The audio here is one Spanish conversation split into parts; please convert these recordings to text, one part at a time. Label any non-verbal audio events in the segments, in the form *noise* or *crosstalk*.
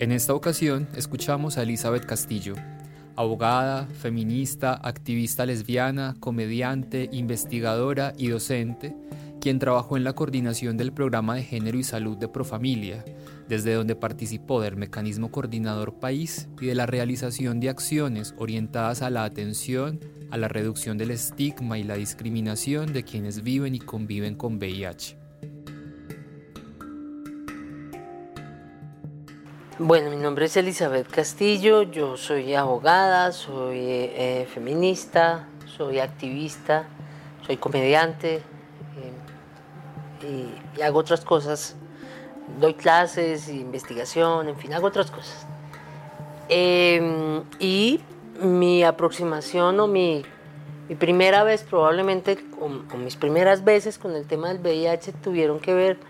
En esta ocasión escuchamos a Elizabeth Castillo, abogada, feminista, activista lesbiana, comediante, investigadora y docente, quien trabajó en la coordinación del programa de género y salud de Profamilia, desde donde participó del mecanismo coordinador país y de la realización de acciones orientadas a la atención, a la reducción del estigma y la discriminación de quienes viven y conviven con VIH. Bueno, mi nombre es Elizabeth Castillo, yo soy abogada, soy eh, feminista, soy activista, soy comediante eh, y, hago otras cosas, doy clases, investigación, en fin, hago otras cosas. Em, y mi aproximación o mi, primera vez, probablemente, o mis primeras veces con el tema del VIH tuvieron que ver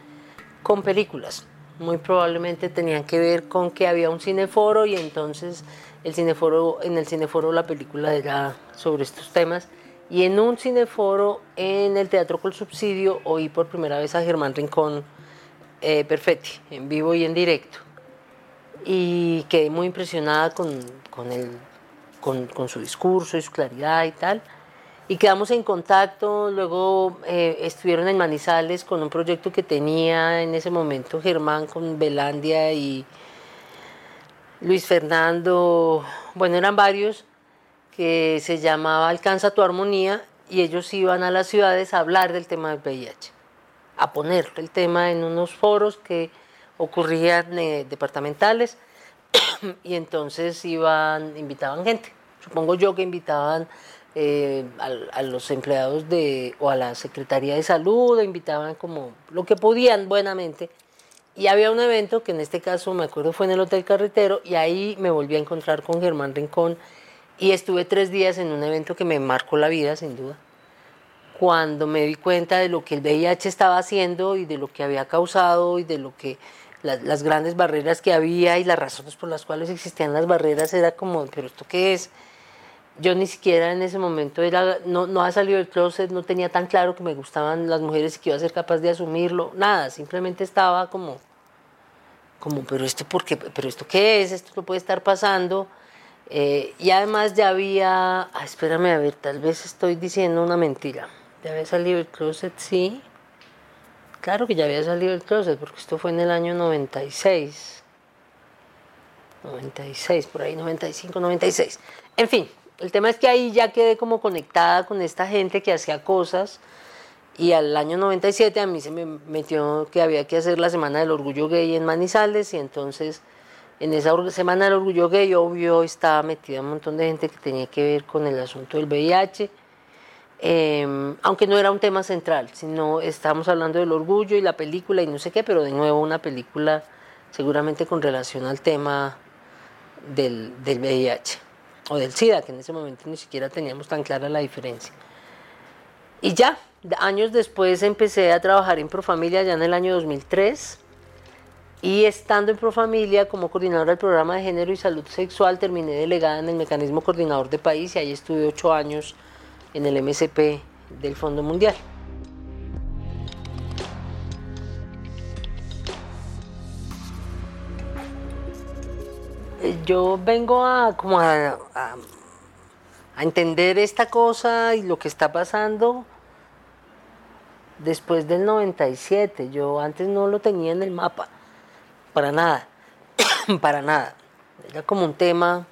con películas muy probablemente tenían que ver con que había un cineforo y entonces el cineforo, en el cineforo la película era sobre estos temas. Y en un cineforo en el Teatro Col Subsidio oí por primera vez a Germán Rincón eh, Perfetti, en vivo y en directo. Y quedé muy impresionada con, con, con, con su discurso y su claridad y tal y quedamos en contacto. Luego eh, estuvieron en Manizales con un proyecto que tenía en ese momento Germán con Belandia y Luis Fernando. Bueno, eran varios que se llamaba Alcanza tu armonía y ellos iban a las ciudades a hablar del tema del VIH, a poner el tema en unos foros que ocurrían eh, departamentales *clears throat* y entonces iban, invitaban gente. Supongo yo que invitaban eh, a, los empleados de, o a la Secretaría de Salud, invitaban como lo que podían buenamente. Y había un evento que en este caso me acuerdo fue en el Hotel Carretero y ahí me volví a encontrar con Germán Rincón y estuve tres días en un evento que me marcó la vida sin duda. Cuando me di cuenta de lo que el VIH estaba haciendo y de lo que había causado y de lo que las grandes barreras que había y las razones por las cuales existían las barreras era como, pero esto qué es? Yo ni siquiera en ese momento era, no, no ha salido del closet, no tenía tan claro que me gustaban las mujeres y que iba a ser capaz de asumirlo, nada, simplemente estaba como, como, pero esto por qué, pero esto qué es, esto no puede estar pasando. Eh, y además ya había, ah, espérame a ver, tal vez estoy diciendo una mentira. Ya había salido del closet, sí. Claro que ya había salido del closet, porque esto fue en el año 96. 96, por ahí, 95, 96. En fin, el tema es que ahí ya quedé como conectada con esta gente que hacía cosas y al año 97 a mí se me metió que había que hacer la Semana del Orgullo Gay en Manizales y entonces en esa Semana del Orgullo Gay obvio estaba metida un montón de gente que tenía que ver con el asunto del VIH, em, aunque no era un tema central, sino estábamos hablando del orgullo y la película y no sé qué, pero de nuevo una película seguramente con relación al tema del, del VIH o del SIDA, que en ese momento ni siquiera teníamos tan clara la diferencia. Y ya, años después empecé a trabajar en Profamilia, ya en el año 2003, y estando en Profamilia como coordinadora del programa de género y salud sexual, terminé delegada en el mecanismo coordinador de país y ahí estuve ocho años en el MSP del Fondo Mundial. Yo vengo a, como a, entender esta cosa y lo que está pasando después del 97. Yo antes no lo tenía en el mapa, para nada, *coughs* para nada. Era como un tema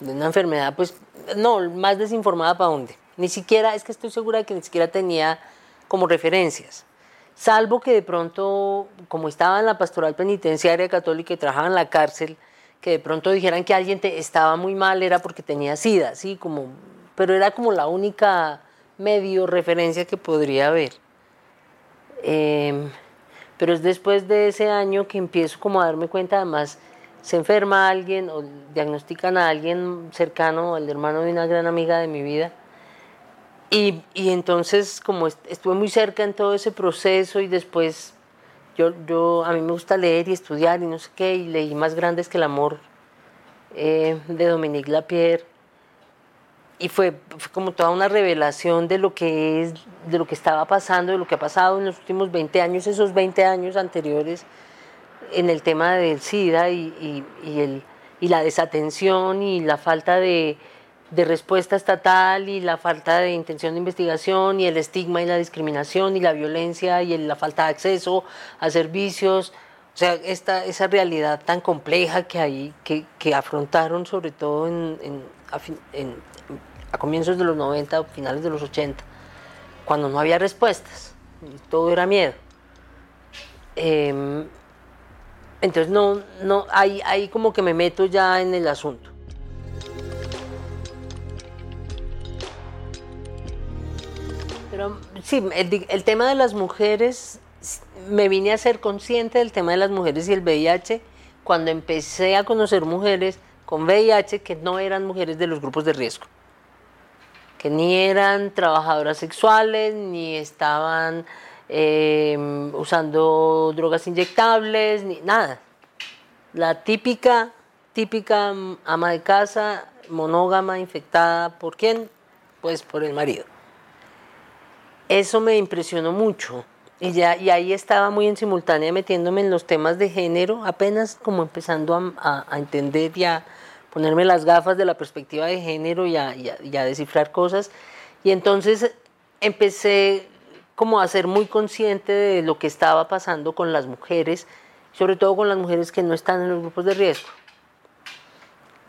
de una enfermedad, pues, no, más desinformada para dónde. Ni siquiera, es que estoy segura de que ni siquiera tenía como referencias. Salvo que de pronto, como estaba en la pastoral penitenciaria católica y trabajaba en la cárcel, que de pronto dijeran que alguien te, estaba muy mal era porque tenía sida, ¿sí? Como, pero era como la única medio referencia que podría haber. Em, pero es después de ese año que empiezo como a darme cuenta además se enferma alguien o diagnostican a alguien cercano, el hermano de una gran amiga de mi vida. Y, y entonces, como estuve muy cerca en todo ese proceso y después yo, yo, a mí me gusta leer y estudiar y no sé qué, y leí Más Grandes que el Amor eh, de Dominique Lapierre. Y fue, como toda una revelación de lo que es, de lo que estaba pasando, de lo que ha pasado en los últimos 20 años, esos 20 años anteriores en el tema del SIDA y, el, y la desatención y la falta de, respuesta estatal y la falta de intención de investigación y el estigma y la discriminación y la violencia y la falta de acceso a servicios. O sea, esta, esa realidad tan compleja que hay, que, afrontaron sobre todo en, a, comienzos de los 90 o finales de los 80, cuando no había respuestas, todo era miedo. Em, entonces no, no, ahí como que me meto ya en el asunto. Pero sí, el, tema de las mujeres, me vine a ser consciente del tema de las mujeres y el VIH cuando empecé a conocer mujeres con VIH que no eran mujeres de los grupos de riesgo, que ni eran trabajadoras sexuales, ni estaban Em, usando drogas inyectables, ni nada. La típica, típica ama de casa, monógama, infectada, ¿por quién? Pues por el marido. Eso me impresionó mucho. Y, ya, y ahí estaba muy en simultánea metiéndome en los temas de género, apenas como empezando a, entender y a ponerme las gafas de la perspectiva de género y a, y a descifrar cosas. Y entonces empecé como a ser muy consciente de lo que estaba pasando con las mujeres, sobre todo con las mujeres que no están en los grupos de riesgo,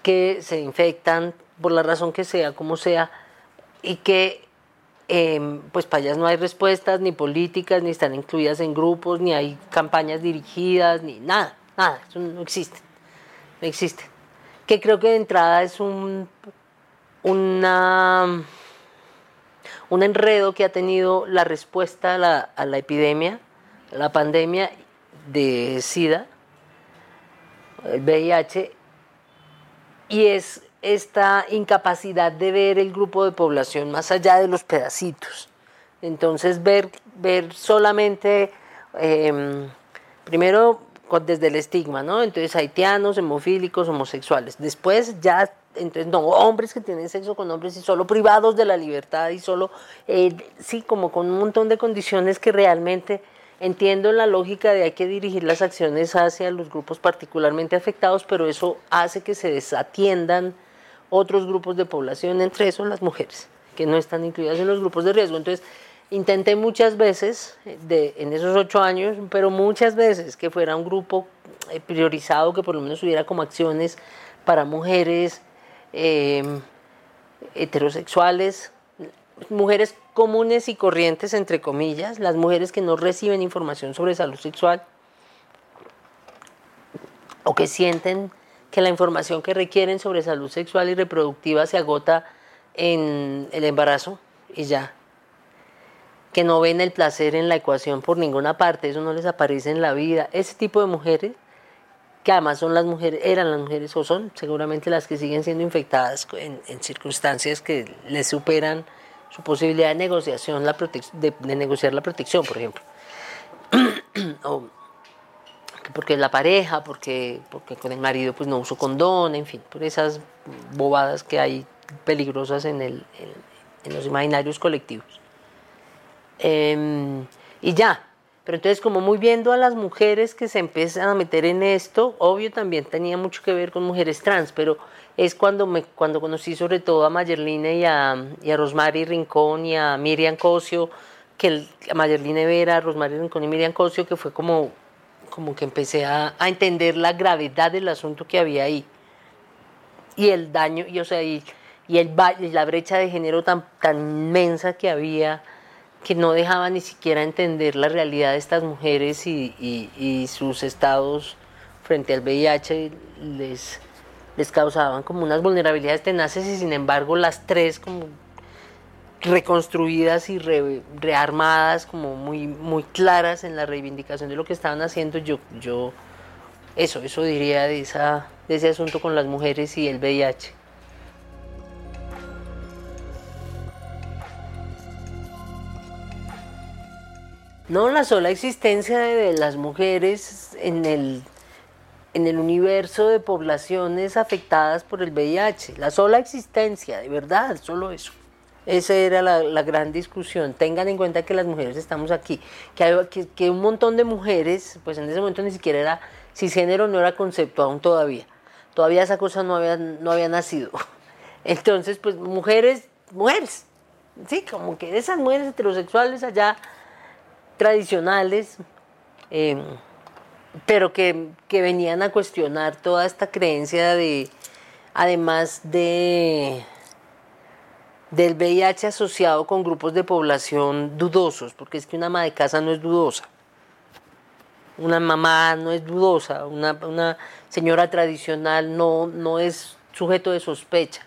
que se infectan por la razón que sea, como sea, y que em, pues para ellas no hay respuestas ni políticas, ni están incluidas en grupos, ni hay campañas dirigidas, ni nada, nada, eso no existe, no existe. Que creo que de entrada es un, una un enredo que ha tenido la respuesta a la, epidemia, a la pandemia de SIDA, el VIH, y es esta incapacidad de ver el grupo de población más allá de los pedacitos. Entonces, ver, ver solamente, em, primero desde el estigma, ¿no? Entonces, haitianos, hemofílicos, homosexuales. Después, ya entonces no, hombres que tienen sexo con hombres y solo privados de la libertad y solo, eh, sí, como con un montón de condiciones que realmente entiendo la lógica de hay que dirigir las acciones hacia los grupos particularmente afectados, pero eso hace que se desatiendan otros grupos de población, entre esos las mujeres, que no están incluidas en los grupos de riesgo. Entonces, intenté muchas veces, de, en esos ocho años, pero muchas veces que fuera un grupo eh, priorizado, que por lo menos hubiera como acciones para mujeres, Em, heterosexuales, mujeres comunes y corrientes, entre comillas, las mujeres que no reciben información sobre salud sexual o que sienten que la información que requieren sobre salud sexual y reproductiva se agota en el embarazo y ya. Que no ven el placer en la ecuación por ninguna parte, eso no les aparece en la vida. Ese tipo de mujeres que además son las mujeres, eran las mujeres o son seguramente las que siguen siendo infectadas en, circunstancias que les superan su posibilidad de negociación, la de, de, negociar la protección, por ejemplo. *clears throat* o porque la pareja, porque, porque con el marido pues no uso condón, en fin, por esas bobadas que hay peligrosas en, el, en, los imaginarios colectivos. Em, y ya, pero entonces, como muy viendo a las mujeres que se empiezan a meter en esto, obvio también tenía mucho que ver con mujeres trans, pero es cuando, me, cuando conocí sobre todo a Mayerline y a, y a Rosmary Rincón y a Miriam Cosio, que el, a Mayerline Vera, Rosmary Rincón y Miriam Cosio, que fue como, como que empecé a, a entender la gravedad del asunto que había ahí. Y el daño, y, o sea, y, y, el, y la brecha de género tan, tan inmensa que había que no dejaba ni siquiera entender la realidad de estas mujeres y, sus estados frente al VIH les, les causaban como unas vulnerabilidades tenaces y sin embargo las tres como reconstruidas y rearmadas como muy, muy claras en la reivindicación de lo que estaban haciendo, yo, yo Eso, eso diría de, esa, de ese asunto con las mujeres y el VIH. No, la sola existencia de las mujeres en el, en el universo de poblaciones afectadas por el VIH. La sola existencia, de verdad, solo eso. Esa era la, gran discusión. Tengan en cuenta que las mujeres estamos aquí, que, hay, que, un montón de mujeres, pues en ese momento ni siquiera era, cisgénero no era concepto aún todavía. Todavía esa cosa no había, no había nacido. *laughs* Entonces, pues mujeres, mujeres, sí, como que esas mujeres heterosexuales allá tradicionales, em, pero que, venían a cuestionar toda esta creencia de, además de del VIH asociado con grupos de población dudosos, porque es que una ama de casa no es dudosa, una mamá no es dudosa, una, señora tradicional no, no es sujeto de sospecha.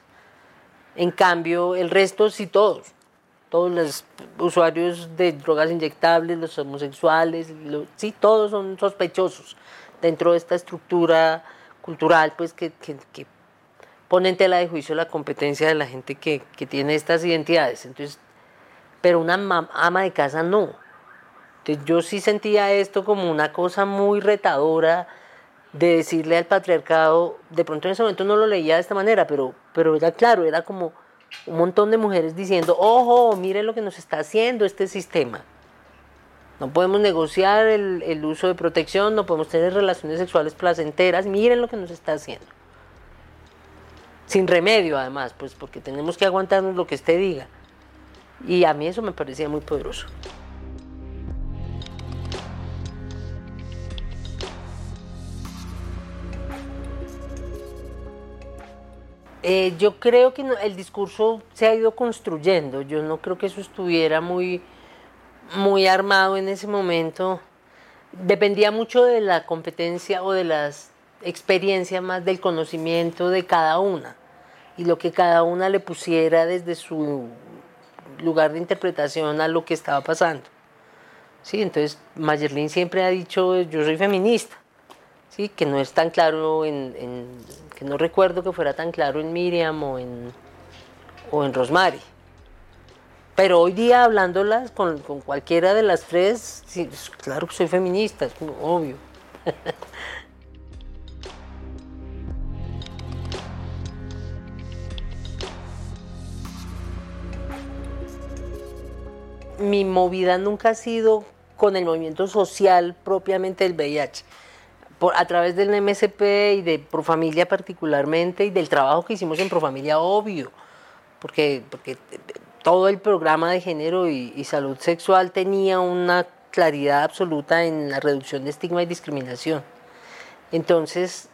En cambio, el resto sí todos todos los usuarios de drogas inyectables, los homosexuales, sí, todos son sospechosos dentro de esta estructura cultural, pues que, que, pone en tela de juicio la competencia de la gente que, que tiene estas identidades. Entonces, pero una ama de casa no. Entonces yo sí sentía esto como una cosa muy retadora de decirle al patriarcado, de pronto en ese momento no lo leía de esta manera, pero, pero era claro, era como un montón de mujeres diciendo, ojo, mire lo que nos está haciendo este sistema. No podemos negociar el, uso de protección, no podemos tener relaciones sexuales placenteras, miren lo que nos está haciendo. Sin remedio además, pues porque tenemos que aguantarnos lo que usted diga. Y a mí eso me parecía muy poderoso. Eh, yo creo que el discurso se ha ido construyendo. Yo no creo que eso estuviera muy, muy armado en ese momento. Dependía mucho de la competencia o de las experiencias más del conocimiento de cada una y lo que cada una le pusiera desde su lugar de interpretación a lo que estaba pasando. Sí, entonces Mayerlin siempre ha dicho yo soy feminista, sí, que no es tan claro en que no recuerdo que fuera tan claro en Miriam o en, o en Rosemary. Pero hoy día hablándolas con, cualquiera de las tres, claro que soy feminista, es obvio. *laughs* Mi movida nunca ha sido con el movimiento social propiamente del VIH a través del MSP y de Profamilia particularmente y del trabajo que hicimos en Profamilia, obvio, porque, porque todo el programa de género y, salud sexual tenía una claridad absoluta en la reducción de estigma y discriminación. Entonces,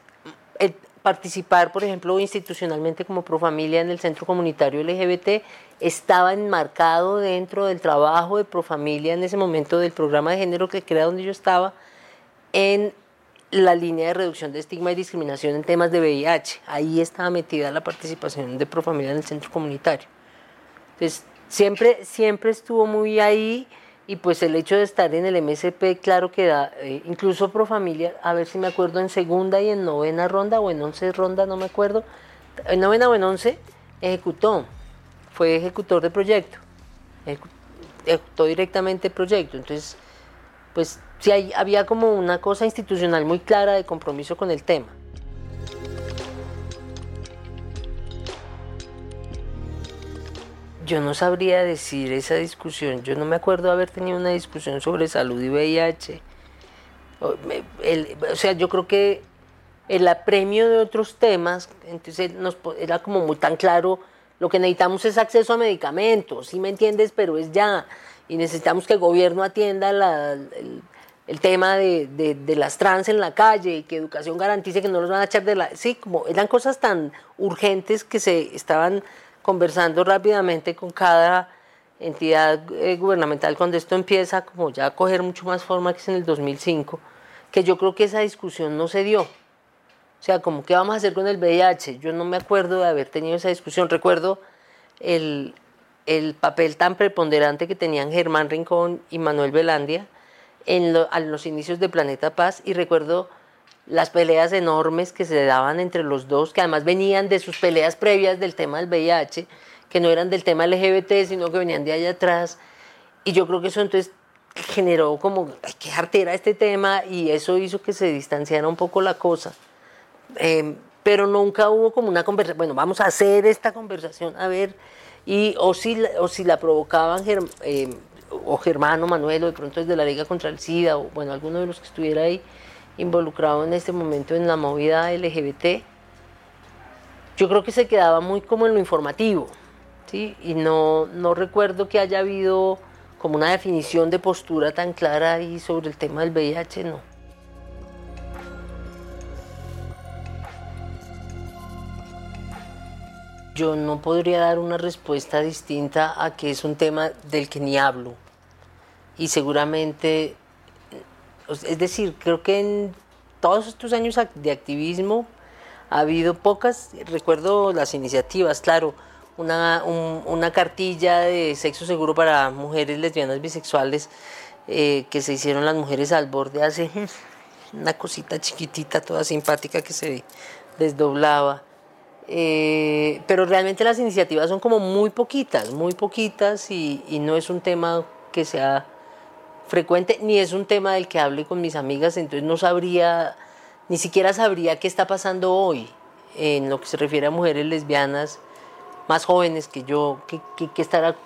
participar, por ejemplo, institucionalmente como Profamilia en el Centro Comunitario LGBT estaba enmarcado dentro del trabajo de Profamilia en ese momento del programa de género que crea donde yo estaba en la línea de reducción de estigma y discriminación en temas de VIH. Ahí estaba metida la participación de Profamilia en el centro comunitario. Entonces, siempre, siempre estuvo muy ahí y pues el hecho de estar en el MSP, claro que da, eh, incluso Profamilia, a ver si me acuerdo, en segunda y en novena ronda o en once ronda, no me acuerdo, en novena o en once, ejecutó, fue ejecutor de proyecto, ejecutó directamente el proyecto. Entonces, pues sí había como una cosa institucional muy clara de compromiso con el tema. Yo no sabría decir esa discusión, yo no me acuerdo haber tenido una discusión sobre salud y VIH. O, sea, yo creo que el apremio de otros temas, entonces era como muy tan claro, lo que necesitamos es acceso a medicamentos, ¿sí me entiendes? Pero es ya, y necesitamos que el gobierno atienda el tema de, de, las trans en la calle y que educación garantice que no los van a echar de la... Sí, como eran cosas tan urgentes que se estaban conversando rápidamente con cada entidad eh, gubernamental cuando esto empieza como ya a coger mucho más forma que en el 2005, que yo creo que esa discusión no se dio. O sea, como qué vamos a hacer con el VIH. Yo no me acuerdo de haber tenido esa discusión. Recuerdo el, el papel tan preponderante que tenían Germán Rincón y Manuel Velandia en los inicios de Planeta Paz y recuerdo las peleas enormes que se daban entre los dos, que además venían de sus peleas previas del tema del VIH, que no eran del tema LGBT, sino que venían de allá atrás. Y yo creo que eso entonces generó como, hay que artera este tema y eso hizo que se distanciara un poco la cosa. Em, pero nunca hubo como una conversación, bueno, vamos a hacer esta conversación, a ver, y o si, o si la provocaban em, o Germano Manuel o de pronto desde la Liga contra el SIDA o bueno, alguno de los que estuviera ahí involucrado en este momento en la movida LGBT, yo creo que se quedaba muy como en lo informativo, ¿sí? Y no, no recuerdo que haya habido como una definición de postura tan clara ahí sobre el tema del VIH, no. Yo no podría dar una respuesta distinta a que es un tema del que ni hablo. Y seguramente es decir, creo que en todos estos años de activismo ha habido pocas, recuerdo las iniciativas, claro, una, una cartilla de sexo seguro para mujeres lesbianas bisexuales eh, que se hicieron las mujeres al borde hace *laughs* una cosita chiquitita, toda simpática que se desdoblaba. Eh, pero realmente las iniciativas son como muy poquitas, muy poquitas y, y no es un tema que sea frecuente, ni es un tema del que hable con mis amigas, entonces no sabría, ni siquiera sabría qué está pasando hoy en lo que se refiere a mujeres lesbianas más jóvenes que yo, qué, qué,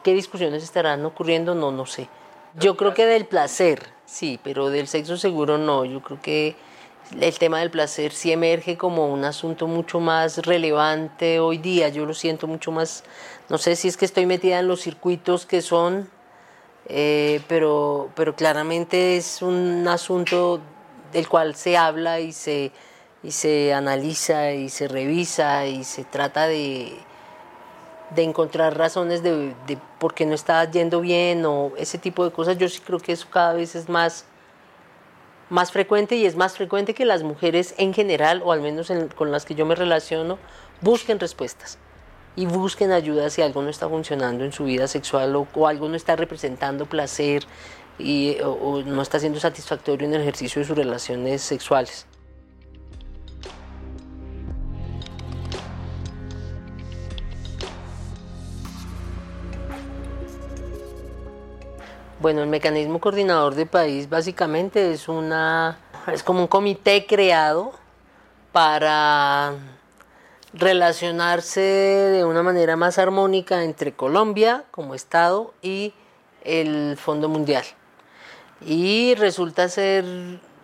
qué discusiones estarán ocurriendo, no, no sé. Yo creo que del placer, sí, pero del sexo seguro no, yo creo que el tema del placer sí emerge como un asunto mucho más relevante hoy día, yo lo siento mucho más, no sé si es que estoy metida en los circuitos que son eh, pero, pero claramente es un asunto del cual se habla y se, y se analiza y se revisa y se trata de, de encontrar razones de, de, por qué no está yendo bien o ese tipo de cosas. Yo sí creo que eso cada vez es más, más frecuente y es más frecuente que las mujeres en general, o al menos con las que yo me relaciono, busquen respuestas y busquen ayuda si algo no está funcionando en su vida sexual o, algo no está representando placer y, o, no está siendo satisfactorio en el ejercicio de sus relaciones sexuales. Bueno, el mecanismo coordinador de país básicamente es una es como un comité creado para relacionarse de una manera más armónica entre Colombia como Estado y el Fondo Mundial. Y resulta ser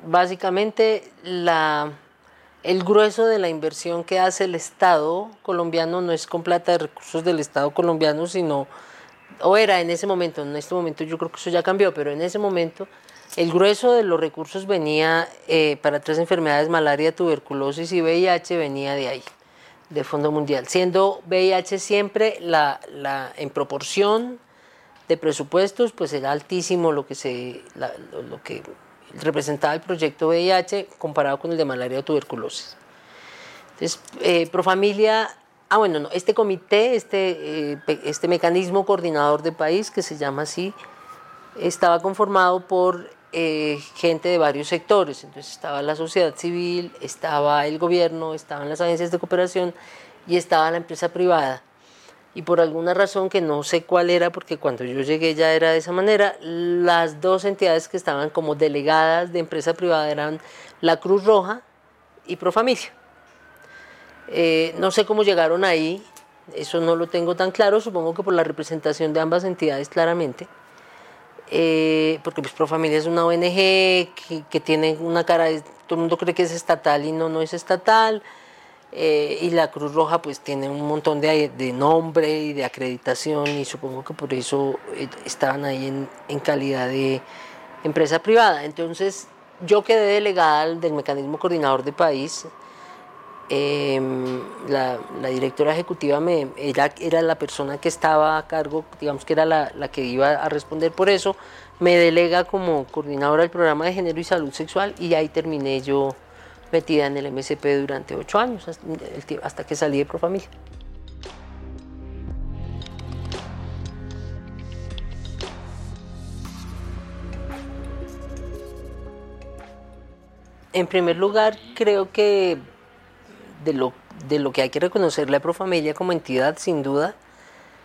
básicamente la, el grueso de la inversión que hace el Estado colombiano no es con plata de recursos del Estado colombiano, sino, o era en ese momento, en este momento yo creo que eso ya cambió, pero en ese momento el grueso de los recursos venía eh, para tres enfermedades, malaria, tuberculosis y VIH, venía de ahí de Fondo Mundial, siendo VIH siempre la, la, en proporción de presupuestos, pues era altísimo lo que, se, lo, que representaba el proyecto VIH comparado con el de malaria o tuberculosis. Entonces, eh, Profamilia, ah bueno, no, este comité, este, eh, este mecanismo coordinador de país, que se llama así, estaba conformado por eh, gente de varios sectores. Entonces estaba la sociedad civil, estaba el gobierno, estaban las agencias de cooperación y estaba la empresa privada. Y por alguna razón que no sé cuál era, porque cuando yo llegué ya era de esa manera, las dos entidades que estaban como delegadas de empresa privada eran la Cruz Roja y Profamilia. Eh, no sé cómo llegaron ahí, eso no lo tengo tan claro, supongo que por la representación de ambas entidades claramente. Eh, porque pues Profamilia es una ONG que, tiene una cara, todo el mundo cree que es estatal y no, no es estatal, eh, y la Cruz Roja pues tiene un montón de, de, nombre y de acreditación y supongo que por eso eh, estaban ahí en, en calidad de empresa privada. Entonces yo quedé delegada del mecanismo coordinador de país, Em, la, directora ejecutiva me, era, era la persona que estaba a cargo, digamos que era la, la, que iba a responder por eso, me delega como coordinadora del programa de género y salud sexual y ahí terminé yo metida en el MSP durante ocho años, hasta que salí de Profamilia. en primer lugar, creo que de lo, de lo que hay que reconocerle a Profamilia como entidad, sin duda,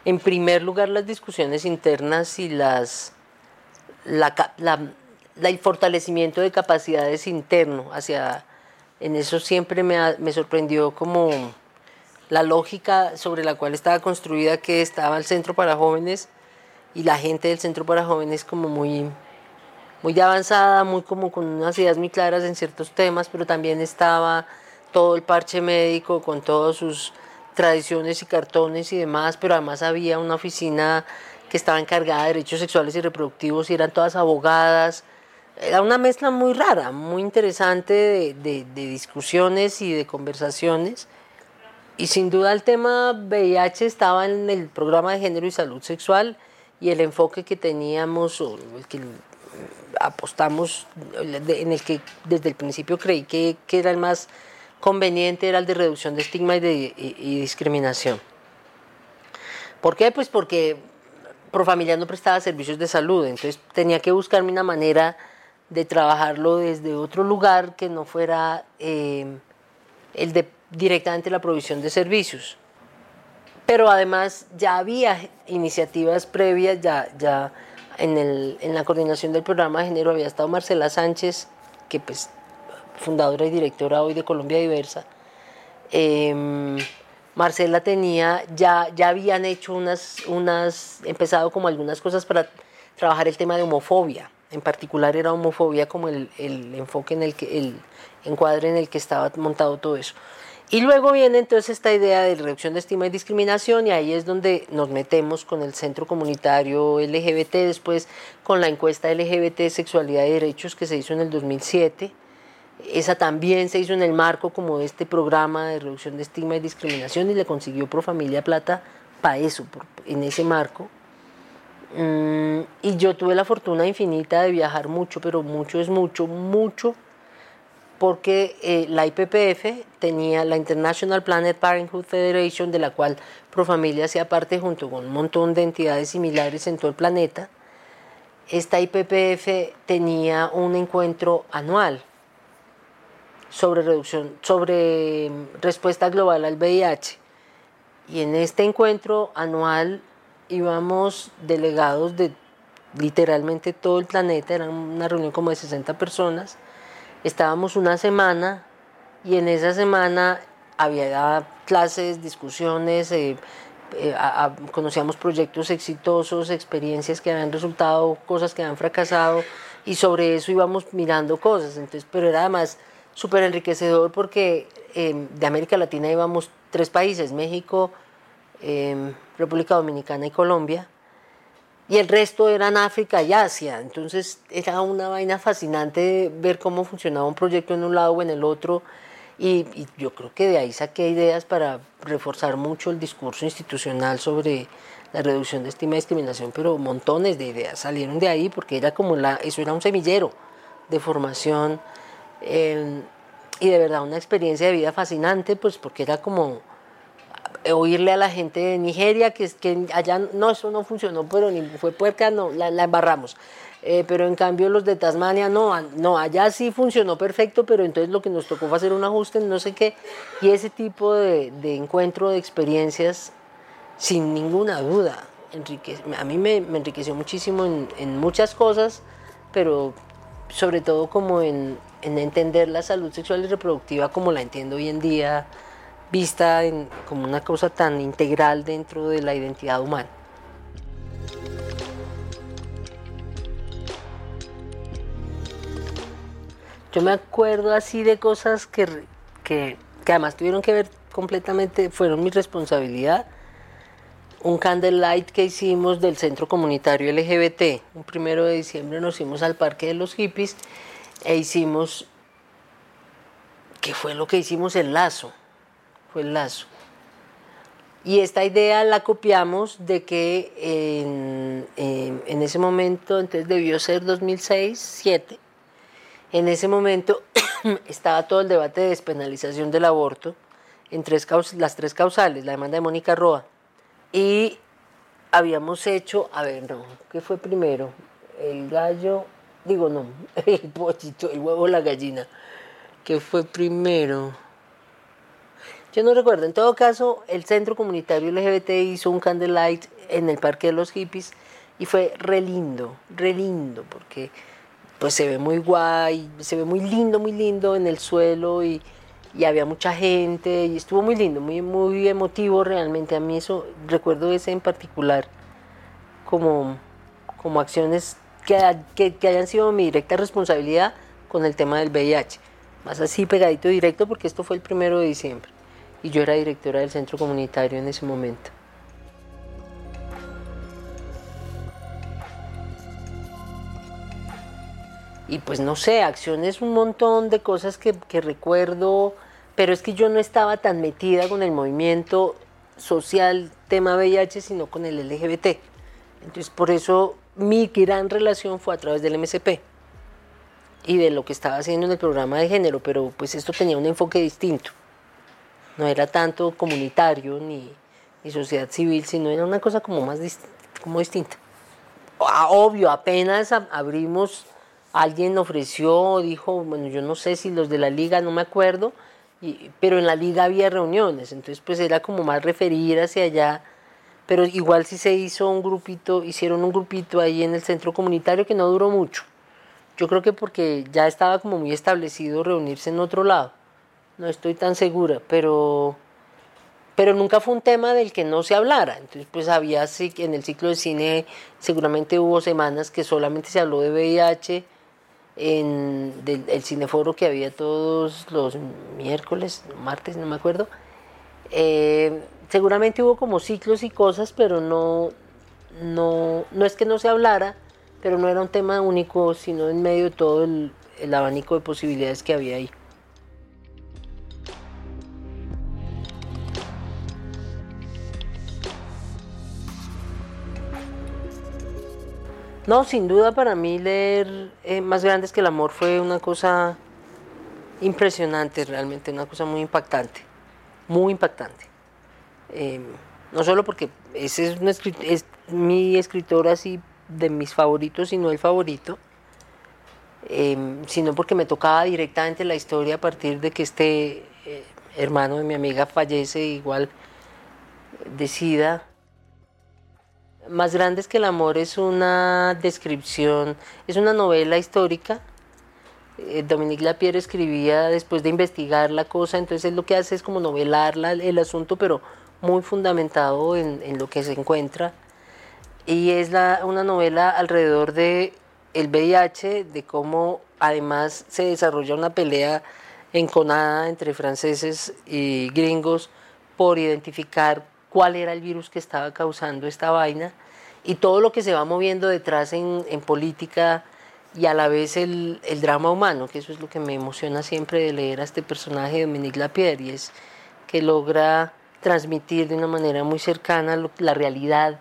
en primer lugar las discusiones internas y las, la, el fortalecimiento de capacidades interno hacia, en eso siempre me, me sorprendió como la lógica sobre la cual estaba construida que estaba el centro para jóvenes y la gente del centro para jóvenes como muy muy avanzada, muy como con unas ideas muy claras en ciertos temas, pero también estaba todo el parche médico con todas sus tradiciones y cartones y demás, pero además había una oficina que estaba encargada de derechos sexuales y reproductivos y eran todas abogadas. Era una mezcla muy rara, muy interesante de, de, de discusiones y de conversaciones y sin duda el tema VIH estaba en el programa de género y salud sexual y el enfoque que teníamos, o el que apostamos, en el que desde el principio creí que, que era el más conveniente, era el de reducción de estigma y, de, discriminación. ¿Por qué? Pues porque Profamilia no prestaba servicios de salud, entonces tenía que buscarme una manera de trabajarlo desde otro lugar que no fuera eh, el de directamente la provisión de servicios. Pero además ya había iniciativas previas, ya, ya en, en la coordinación del programa de género había estado Marcela Sánchez, que pues fundadora y directora hoy de Colombia Diversa. Em, Marcela tenía, ya, ya habían hecho unas, unas, empezado como algunas cosas para trabajar el tema de homofobia. En particular era homofobia como el, el enfoque en el que, el encuadre en el que estaba montado todo eso. Y luego viene entonces esta idea de reducción de estima y discriminación y ahí es donde nos metemos con el centro comunitario LGBT, después con la encuesta LGBT Sexualidad y Derechos que se hizo en el 2007. Esa también se hizo en el marco como de este programa de reducción de estigma y discriminación y le consiguió Pro Familia Plata para eso, en ese marco. Mm, y yo tuve la fortuna infinita de viajar mucho, pero mucho es mucho, mucho porque eh, la IPPF tenía la International Planet Parenthood Federation, de la cual Profamilia hacía parte junto con un montón de entidades similares en todo el planeta. Esta IPPF tenía un encuentro anual sobre reducción, sobre mm, respuesta global al VIH. Y en este encuentro anual íbamos delegados de literalmente todo el planeta, era una reunión como de 60 personas Estábamos una semana y en esa semana había clases, discusiones, eh, eh, conocíamos proyectos exitosos, experiencias que habían resultado, cosas que habían fracasado y sobre eso íbamos mirando cosas. Entonces, pero era además súper enriquecedor porque em, de América Latina íbamos tres países, México, em, República Dominicana y Colombia y el resto eran África y Asia. Entonces era una vaina fascinante ver cómo funcionaba un proyecto en un lado o en el otro. Y, yo creo que de ahí saqué ideas para reforzar mucho el discurso institucional sobre la reducción de estima y discriminación, pero montones de ideas salieron de ahí porque era como la, eso era un semillero de formación eh, y de verdad una experiencia de vida fascinante, pues porque era como eh, oírle a la gente de Nigeria que, que allá no, eso no funcionó, pero ni fue puerca, no, la, embarramos. Eh, pero en cambio los de Tasmania no, no, allá sí funcionó perfecto, pero entonces lo que nos tocó fue hacer un ajuste no sé qué, y ese tipo de, de encuentro de experiencias, sin ninguna duda, enrique, a mí me, me enriqueció muchísimo en, en, muchas cosas, pero sobre todo como en, en entender la salud sexual y reproductiva como la entiendo hoy en día, vista como una cosa tan integral dentro de la identidad humana. Yo me acuerdo así de cosas que, que, además tuvieron que ver completamente, fueron mi responsabilidad. Un candlelight que hicimos del centro comunitario LGBT. Un primero de diciembre nos fuimos al Parque de los Hippies e hicimos, ¿qué fue lo que hicimos? El lazo fue el lazo. Y esta idea la copiamos de que en, ese momento, entonces debió ser 2006-2007, en ese momento *clears throat* estaba todo el debate de despenalización del aborto en las tres causales, la demanda de Mónica Roa. Y habíamos hecho, a ver, no, ¿qué fue primero? El gallo, digo no, *laughs* el pollito, el huevo, la gallina. ¿Qué fue primero? Yo no recuerdo. En todo caso, el Centro Comunitario LGBT hizo un candlelight en el Parque de los Hippies y fue re lindo, re lindo, porque pues se ve muy guay, se ve muy lindo, muy lindo en el suelo y, y había mucha gente y estuvo muy lindo, muy, muy emotivo realmente. A mí eso, recuerdo ese en particular como, como acciones que, que, que hayan sido mi directa responsabilidad con el tema del VIH. Más así pegadito directo porque esto fue el primero de diciembre y yo era directora del centro comunitario en ese momento. Y pues no sé, acciones, un montón de cosas que, que recuerdo, pero es que yo no estaba tan metida con el movimiento social tema VIH, sino con el LGBT. Entonces por eso mi gran relación fue a través del MSP y de lo que estaba haciendo en el programa de género, pero pues esto tenía un enfoque distinto no era tanto comunitario ni, sociedad civil, sino era una cosa como más como distinta. Ah, obvio, apenas abrimos, alguien ofreció, dijo, bueno, yo no sé si los de la liga, no me acuerdo, pero en la liga había reuniones, entonces pues era como más referir hacia allá, pero igual sí se hizo un grupito, hicieron un grupito ahí en el centro comunitario que no duró mucho. Yo creo que porque ya estaba como muy establecido reunirse en otro lado no estoy tan segura, pero, pero nunca fue un tema del que no se hablara. Entonces, pues había, en el ciclo de cine seguramente hubo semanas que solamente se habló de VIH, en el cineforo que había todos los miércoles, martes, no me acuerdo. Eh, seguramente hubo como ciclos y cosas, pero no, no, no es que no se hablara, pero no era un tema único, sino en medio de todo el abanico de posibilidades que había ahí. No, sin duda para mí leer eh, Más Grandes que el Amor fue una cosa impresionante, realmente, una cosa muy impactante, muy impactante. Em, no solo porque ese es, es mi escritor así de mis favoritos, sino el favorito, em, sino porque me tocaba directamente la historia a partir de que este eh, hermano de mi amiga fallece, igual decida más grandes que el amor es una descripción, es una novela histórica. Eh, Dominique Lapierre escribía después de investigar la cosa, entonces él lo que hace es como novelar el asunto, pero muy fundamentado en, lo que se encuentra. Y es una novela alrededor de el VIH, de cómo además se desarrolla una pelea enconada entre franceses y gringos por identificar cuál era el virus que estaba causando esta vaina y todo lo que se va moviendo detrás en, política y a la vez el, drama humano, que eso es lo que me emociona siempre de leer a este personaje de Dominique Lapierre, y es que logra transmitir de una manera muy cercana la realidad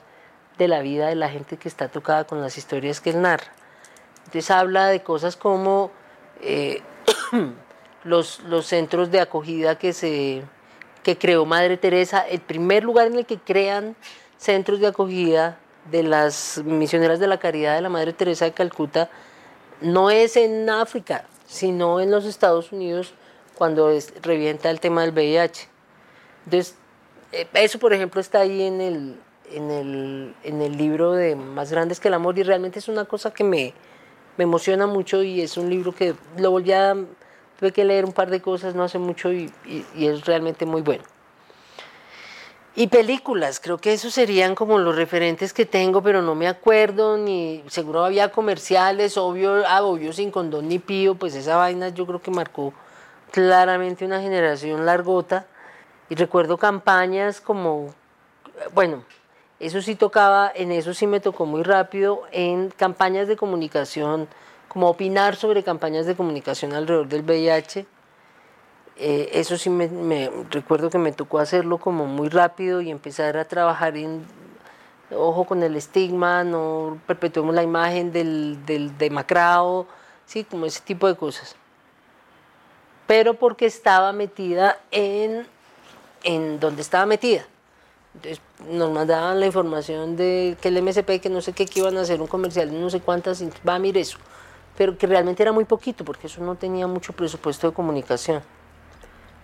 de la vida de la gente que está tocada con las historias que él narra. Entonces habla de cosas como eh, *clears throat* los, los centros de acogida que se que creó Madre Teresa, el primer lugar en el que crean centros de acogida de las misioneras de la caridad de la Madre Teresa de Calcuta no es en África, sino en los Estados Unidos cuando revienta el tema del VIH. Entonces, eso por ejemplo está ahí en el, en el, en el libro de Más Grandes que el Amor y realmente es una cosa que me, me emociona mucho y es un libro que lo volví a Tuve que leer un par de cosas no hace mucho y, es realmente muy bueno. Y películas, creo que esos serían como los referentes que tengo, pero no me acuerdo, ni seguro había comerciales, obvio, ah, obvio sin condón ni pío, pues esa vaina yo creo que marcó claramente una generación largota. Y recuerdo campañas como, bueno, eso sí tocaba, en eso sí me tocó muy rápido, en campañas de comunicación como opinar sobre campañas de comunicación alrededor del VIH. Eh, eso sí me, recuerdo que me tocó hacerlo como muy rápido y empezar a trabajar en ojo con el estigma, no perpetuemos la imagen del, del demacrado, sí, como ese tipo de cosas. Pero porque estaba metida en, en donde estaba metida. Entonces nos mandaban la información de que el MSP, que no sé qué, que iban a hacer un comercial, no sé cuántas, va a mirar eso pero que realmente era muy poquito, porque eso no tenía mucho presupuesto de comunicación.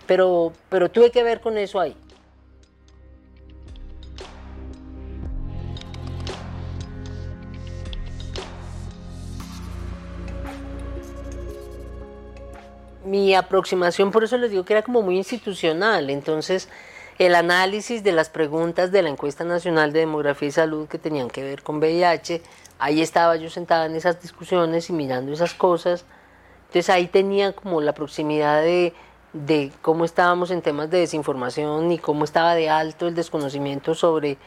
Pero, pero tuve que ver con eso ahí. Mi aproximación, por eso les digo que era como muy institucional. Entonces, el análisis de las preguntas de la encuesta nacional de demografía y salud que tenían que ver con VIH, ahí estaba yo sentada en esas discusiones y mirando esas cosas. Entonces ahí tenía como la proximidad de, de cómo estábamos en temas de desinformación y cómo estaba de alto el desconocimiento sobre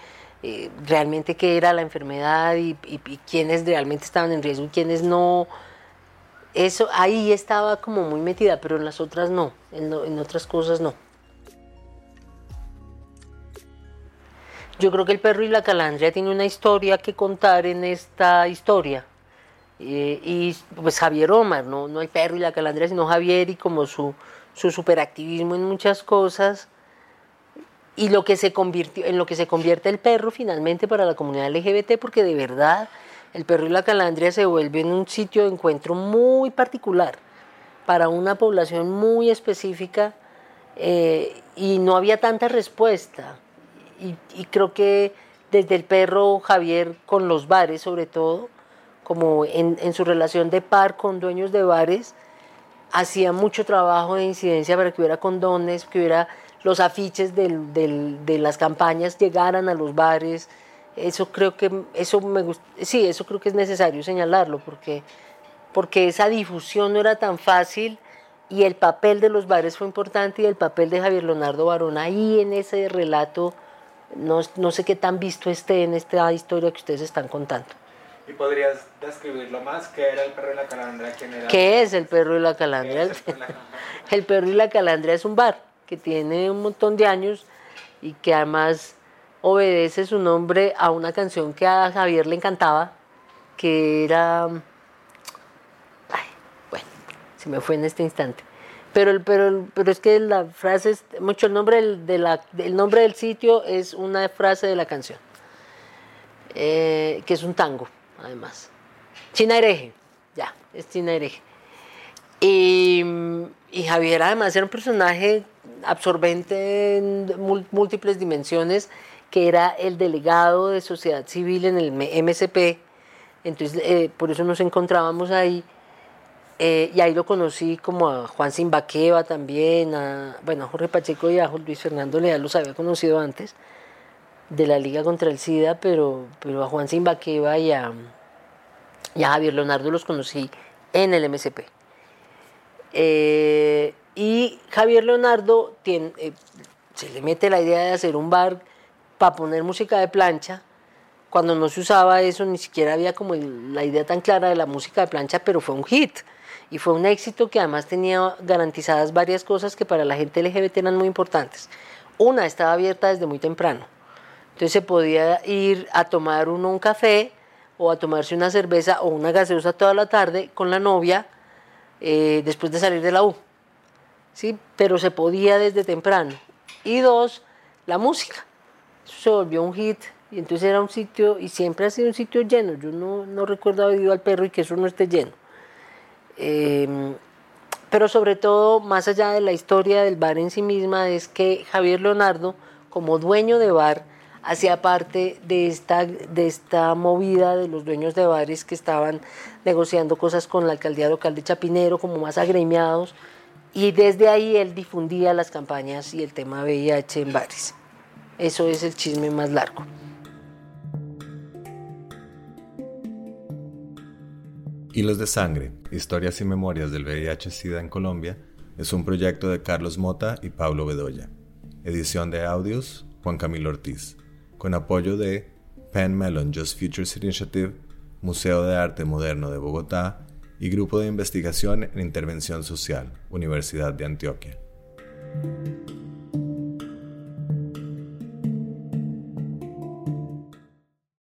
eh, realmente qué era la enfermedad y, y, y quiénes realmente estaban en riesgo y quiénes no eso ahí estaba como muy metida, pero en las otras no, en, otras cosas no. Yo creo que el perro y la calandria tiene una historia que contar en esta historia. Eh, y pues Javier Omar, ¿no? no el perro y la calandria, sino Javier y como su, su superactivismo en muchas cosas. Y lo que se convirtió, en lo que se convierte el perro finalmente para la comunidad LGBT, porque de verdad el perro y la calandria se vuelven un sitio de encuentro muy particular para una población muy específica eh, y no había tanta respuesta. Y, creo que desde el perro Javier con los bares sobre todo, como en, su relación de par con dueños de bares, hacía mucho trabajo de incidencia para que hubiera condones, que hubiera los afiches de las campañas llegaran a los bares, eso creo que eso me sí, eso creo que es necesario señalarlo porque porque esa difusión no era tan fácil y el papel de los bares fue importante y el papel de Javier Leonardo Barón ahí en ese relato no, no sé qué tan visto esté en esta historia que ustedes están contando. ¿Y podrías describirlo más? ¿Qué era el perro y la calandria? ¿Quién era? ¿Qué es el perro y la calandria? El, *laughs* el perro y la calandria es un bar que tiene un montón de años y que además obedece su nombre a una canción que a Javier le encantaba, que era... Ay, bueno, se me fue en este instante. Pero, pero, pero es que la frase es mucho el nombre del, nombre del sitio es una frase de la canción, eh, que es un tango, además. China hereje, ya, es China hereje. Y, y Javier además era un personaje absorbente en múltiples dimensiones que era el delegado de sociedad civil en el MSP, entonces eh, por eso nos encontrábamos ahí, eh, y ahí lo conocí como a Juan Simbaqueva también, a, bueno, a Jorge Pacheco y a Luis Fernando Leal los había conocido antes, de la Liga contra el SIDA, pero, pero a Juan Simbaqueva y a, a Javier Leonardo los conocí en el MSP. Eh, y Javier Leonardo se le mete la idea de hacer un bar para poner música de plancha. Cuando no se usaba eso, ni siquiera había como la idea tan clara de la música de plancha, pero fue un hit. Y fue un éxito que además tenía garantizadas varias cosas que para la gente LGBT eran muy importantes. Una, estaba abierta desde muy temprano. Entonces se podía ir a tomar uno un café o a tomarse una cerveza o una gaseosa toda la tarde con la novia eh, después de salir de la U. ¿Sí? Pero se podía desde temprano. Y dos, la música se volvió un hit y entonces era un sitio, y siempre ha sido un sitio lleno, yo no, no recuerdo haber ido al perro y que eso no esté lleno. Em, pero sobre todo, más allá de la historia del bar en sí misma, es que Javier Leonardo, como dueño de bar, hacía parte de esta, de esta movida de los dueños de bares que estaban negociando cosas con la alcaldía local de Chapinero, como más agremiados, y desde ahí él difundía las campañas y el tema VIH en bares. Eso es el chisme más largo. Hilos de Sangre, Historias y Memorias del VIH-Sida en Colombia, es un proyecto de Carlos Mota y Pablo Bedoya. Edición de audios, Juan Camilo Ortiz. Con apoyo de Penn Mellon Just Futures Initiative, Museo de Arte Moderno de Bogotá y Grupo de Investigación en Intervención Social, Universidad de Antioquia.